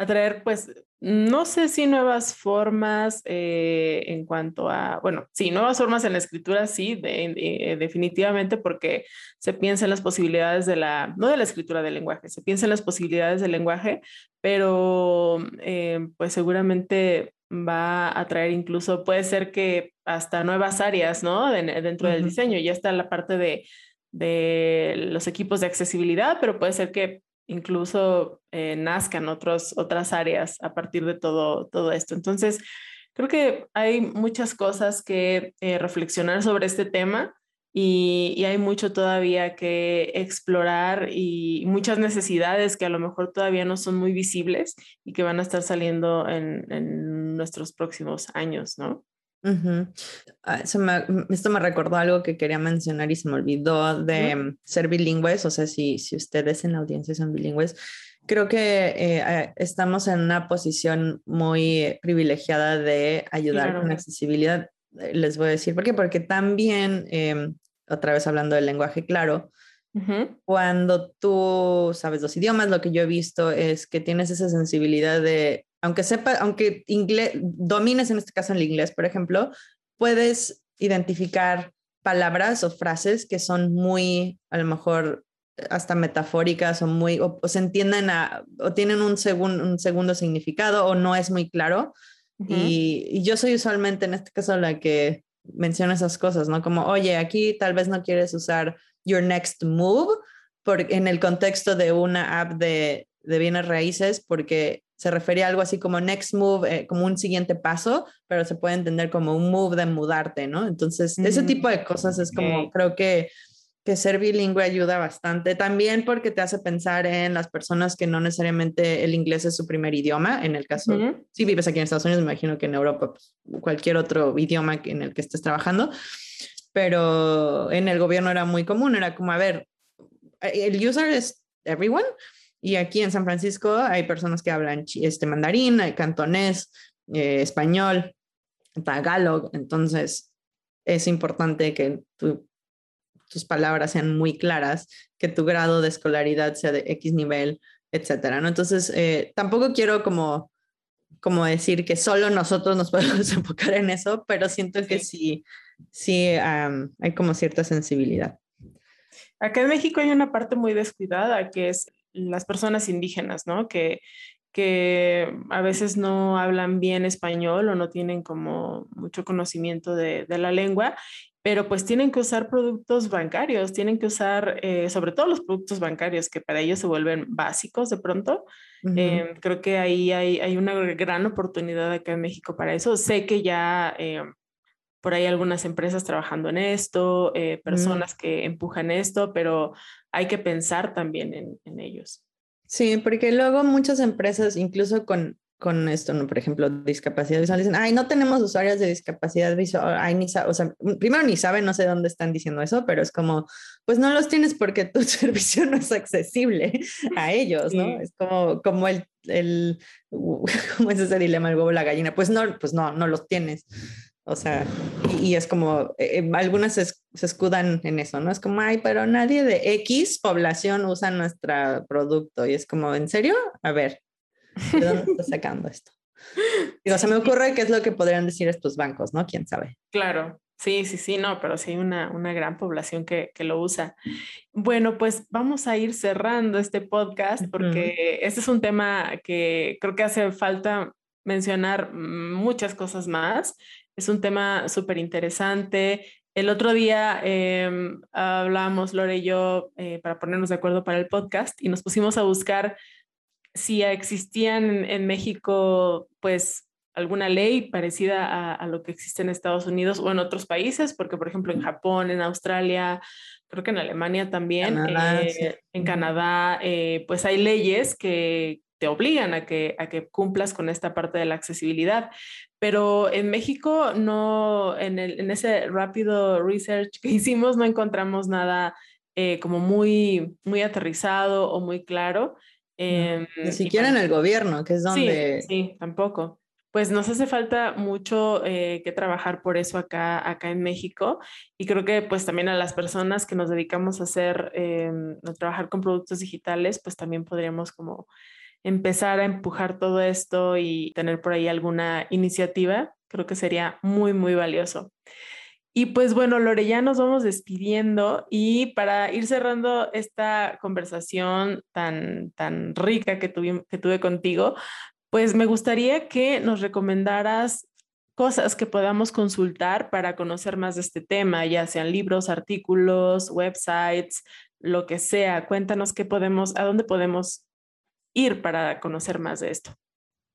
a traer, pues, no sé si nuevas formas eh, en cuanto a, bueno, sí, nuevas formas en la escritura, sí, eh, definitivamente, porque se piensa en las posibilidades de la, no de la escritura del lenguaje, se piensa en las posibilidades del lenguaje, pero eh, pues seguramente va a traer incluso, puede ser que hasta nuevas áreas, ¿no? dentro del diseño, ya está la parte de, de los equipos de accesibilidad, pero puede ser que incluso eh, nazcan otros, otras áreas a partir de todo, todo esto. Entonces, creo que hay muchas cosas que eh, reflexionar sobre este tema y, y, hay mucho todavía que explorar y muchas necesidades que a lo mejor todavía no son muy visibles y que van a estar saliendo en, en nuestros próximos años, ¿no? Uh esto me recordó algo que quería mencionar y se me olvidó de ser bilingües, o sea, si, si ustedes en la audiencia son bilingües, creo que eh, estamos en una posición muy privilegiada de ayudar con accesibilidad. Eh, les voy a decir por qué, porque también, em, otra vez hablando del lenguaje claro, cuando tú sabes los idiomas, lo que yo he visto es que tienes esa sensibilidad de aunque sepa, aunque inglés, domines en este caso el inglés, por ejemplo, puedes identificar palabras o frases que son muy, a lo mejor, hasta metafóricas o muy, o, se entienden a, o tienen un, un segundo significado o no es muy claro. y, y, yo soy usualmente en este caso la que menciona esas cosas, ¿no? Como, oye, aquí tal vez no quieres usar your next move por, en el contexto de una app de, de bienes raíces, porque se refería a algo así como next move, eh, como un siguiente paso, pero se puede entender como un move de mudarte, ¿no? Entonces, ese tipo de cosas es como, creo que, que ser bilingüe ayuda bastante, también porque te hace pensar en las personas que no necesariamente el inglés es su primer idioma, en el caso, si vives aquí en Estados Unidos, me imagino que en Europa, pues, cualquier otro idioma en el que estés trabajando, pero en el gobierno era muy común, era como, a ver, el user es everyone, y aquí en San Francisco hay personas que hablan este mandarín, cantonés, eh, español, tagalog, entonces es importante que tus palabras sean muy claras, que tu grado de escolaridad sea de X nivel, etcétera, ¿no? Entonces, eh, tampoco quiero como, como decir que solo nosotros nos podemos enfocar en eso, pero siento que sí, sí hay como cierta sensibilidad. Acá en México hay una parte muy descuidada que es las personas indígenas, ¿no? Que, que a veces no hablan bien español o no tienen como mucho conocimiento de, la lengua, pero pues tienen que usar productos bancarios, tienen que usar eh, sobre todo los productos bancarios que para ellos se vuelven básicos de pronto. Em, creo que ahí hay, una gran oportunidad acá en México para eso. Sé que ya em, por ahí algunas empresas trabajando en esto, eh, mm. personas que empujan esto, pero hay que pensar también en, ellos. Sí, porque luego muchas empresas, incluso con, con esto, ¿no? por ejemplo, discapacidad visual, dicen, ay, no tenemos usuarios de discapacidad visual, ay, ni o sea, primero ni saben, no sé dónde están diciendo eso, pero es como, pues no los tienes porque tu servicio no es accesible a ellos, ¿no? Es como, como el, el, ¿cómo es ese dilema, el huevo la gallina? Pues no, pues no, no los tienes. O sea, y, es como, eh, eh, algunas se, escudan en eso, ¿no? Es como, ay, pero nadie de X población usa nuestro producto. Y es como, ¿en serio? A ver, ¿de dónde estás sacando esto? Digo, se me ocurre qué es lo que podrían decir estos bancos, ¿no? ¿Quién sabe? Claro, sí, sí, sí, no, pero sí hay una, una gran población que, que, lo usa. Bueno, pues vamos a ir cerrando este podcast porque este es un tema que creo que hace falta mencionar muchas cosas más es un tema súper interesante. El otro día eh, hablábamos, Lore y yo, eh, para ponernos de acuerdo para el podcast y nos pusimos a buscar si existían en, México, pues, alguna ley parecida a, lo que existe en Estados Unidos o en otros países, porque, por ejemplo, en Japón, en Australia, creo que en Alemania también, eh, en Canadá, eh, pues hay leyes que, te obligan a que, a que cumplas con esta parte de la accesibilidad. Pero en México no, en, el, en ese rápido research que hicimos, no encontramos nada eh, como muy, muy aterrizado o muy claro. Em, ni siquiera en el gobierno, que es donde... Sí, sí, tampoco. Pues nos hace falta mucho eh, que trabajar por eso acá, acá en México y creo que pues también a las personas que nos dedicamos a hacer, em, a trabajar con productos digitales, pues también podríamos como empezar a empujar todo esto y tener por ahí alguna iniciativa, creo que sería muy, muy valioso. Y pues bueno, Lore, ya nos vamos despidiendo y para ir cerrando esta conversación tan, tan rica que, que tuve contigo, pues me gustaría que nos recomendaras cosas que podamos consultar para conocer más de este tema, ya sean libros, artículos, websites, lo que sea. Cuéntanos qué podemos, a dónde podemos ir para conocer más de esto?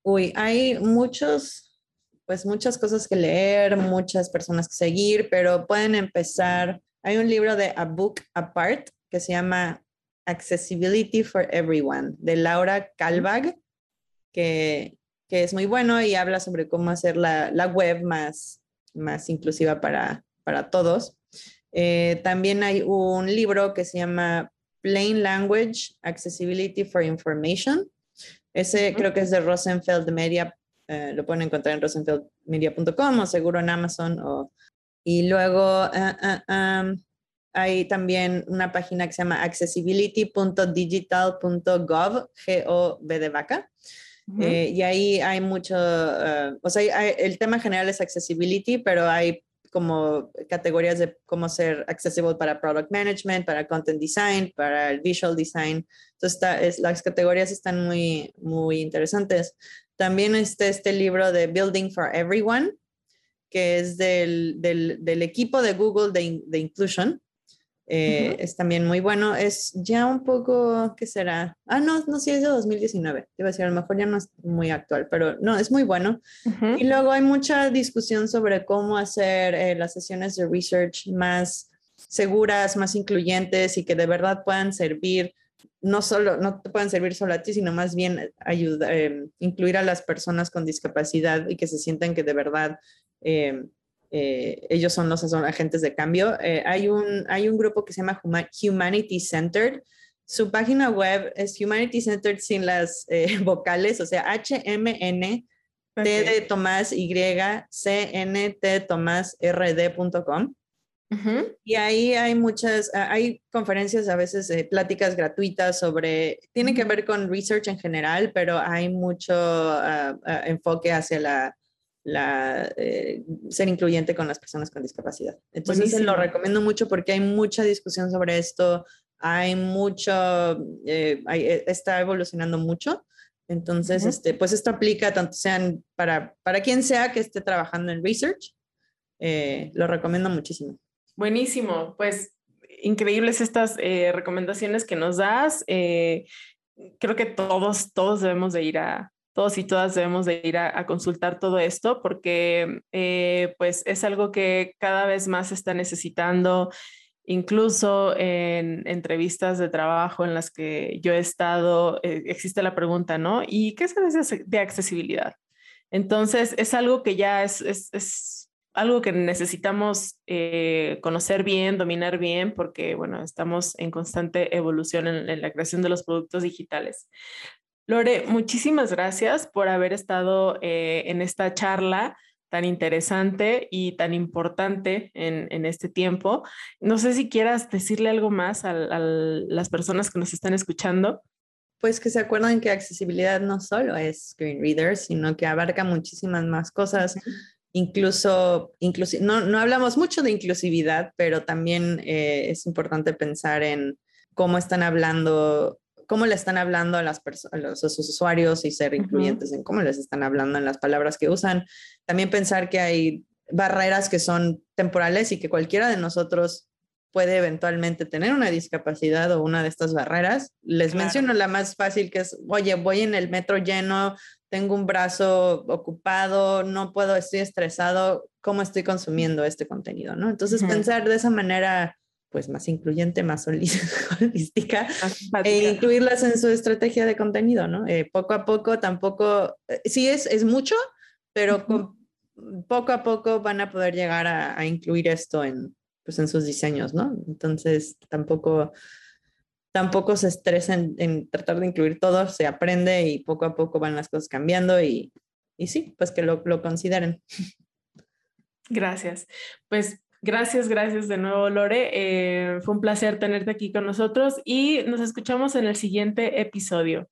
Uy, hay muchos, pues muchas cosas que leer, muchas personas que seguir, pero pueden empezar. Hay un libro de A Book Apart que se llama Accessibility for Everyone de Laura Kalbag, que, que es muy bueno y habla sobre cómo hacer la, la web más, más inclusiva para, para todos. Eh, también hay un libro que se llama Plain Language Accessibility for Information. Ese creo que es de Rosenfeld Media, eh, lo pueden encontrar en rosenfeldmedia.com o seguro en Amazon. O, y luego uh, hay también una página que se llama accessibility.digital.gov, G-O-V de vaca. Eh, y ahí hay mucho, o sea, el tema general es accessibility, pero hay como categorías de cómo ser accesible para product management, para content design, para el visual design. Entonces, está, es, las categorías están muy, muy interesantes. También está este libro de Building for Everyone, que es del, del, del equipo de Google de, de Inclusion. Eh, es también muy bueno. Es ya un poco, ¿qué será? Ah, no, no, sí, es de 2019. Iba a decir, a lo mejor ya no es muy actual, pero no, es muy bueno. Y luego hay mucha discusión sobre cómo hacer eh, las sesiones de research más seguras, más incluyentes y que de verdad puedan servir, no solo, no te puedan servir solo a ti, sino más bien ayudar, eh, incluir a las personas con discapacidad y que se sientan que de verdad eh, ellos son los agentes de cambio. Eh, hay, un, hay un grupo que se llama Humanity Centered. Su página web es Humanity Centered sin las eh, vocales, o sea, H-M-N, T de Tomás Y, C-N, T Tomás RD.com. Y ahí hay muchas, hay conferencias, a veces pláticas gratuitas sobre, tiene que ver con research en general, pero hay mucho ah, ah, enfoque hacia la la, eh, ser incluyente con las personas con discapacidad. Entonces lo recomiendo mucho porque hay mucha discusión sobre esto, hay mucho, eh, eh, está evolucionando mucho. Entonces, este, pues esto aplica tanto sean para, para quien sea que esté trabajando en research, lo recomiendo muchísimo. Buenísimo, pues increíbles estas recomendaciones que nos das. creo que todos, todos debemos de ir a, todos y todas debemos de ir a, consultar todo esto porque eh, pues es algo que cada vez más se está necesitando, incluso en entrevistas de trabajo en las que yo he estado, eh, existe la pregunta, ¿no? ¿Y qué sabes de, accesibilidad? Entonces es algo que ya es, es, algo que necesitamos eh, conocer bien, dominar bien, porque, bueno, estamos en constante evolución en, la creación de los productos digitales. Lore, muchísimas gracias por haber estado eh, en esta charla tan interesante y tan importante en, este tiempo. No sé si quieras decirle algo más a, las personas que nos están escuchando. Pues que se acuerdan que accesibilidad no solo es screen reader, sino que abarca muchísimas más cosas. Incluso, no, no hablamos mucho de inclusividad, pero también eh, es importante pensar en cómo están hablando cómo le están hablando a, las a los, usuarios y ser incluyentes en cómo les están hablando en las palabras que usan. También pensar que hay barreras que son temporales y que cualquiera de nosotros puede eventualmente tener una discapacidad o una de estas barreras. Les menciono la más fácil que es, oye, voy en el metro lleno, tengo un brazo ocupado, no puedo, estoy estresado, ¿cómo estoy consumiendo este contenido? ¿no? Entonces, pensar de esa manera pues más incluyente, más holística, e incluirlas en su estrategia de contenido, ¿no? Eh, poco a poco, tampoco, eh, sí es, es mucho, pero poco a poco van a poder llegar a, incluir esto en, pues en sus diseños, ¿no? Entonces, tampoco, tampoco se estresen en tratar de incluir todo, se aprende y poco a poco van las cosas cambiando y, y sí, pues que lo, lo consideren. Gracias. Pues Gracias, gracias de nuevo, Lore. Eh, fue un placer tenerte aquí con nosotros y nos escuchamos en el siguiente episodio.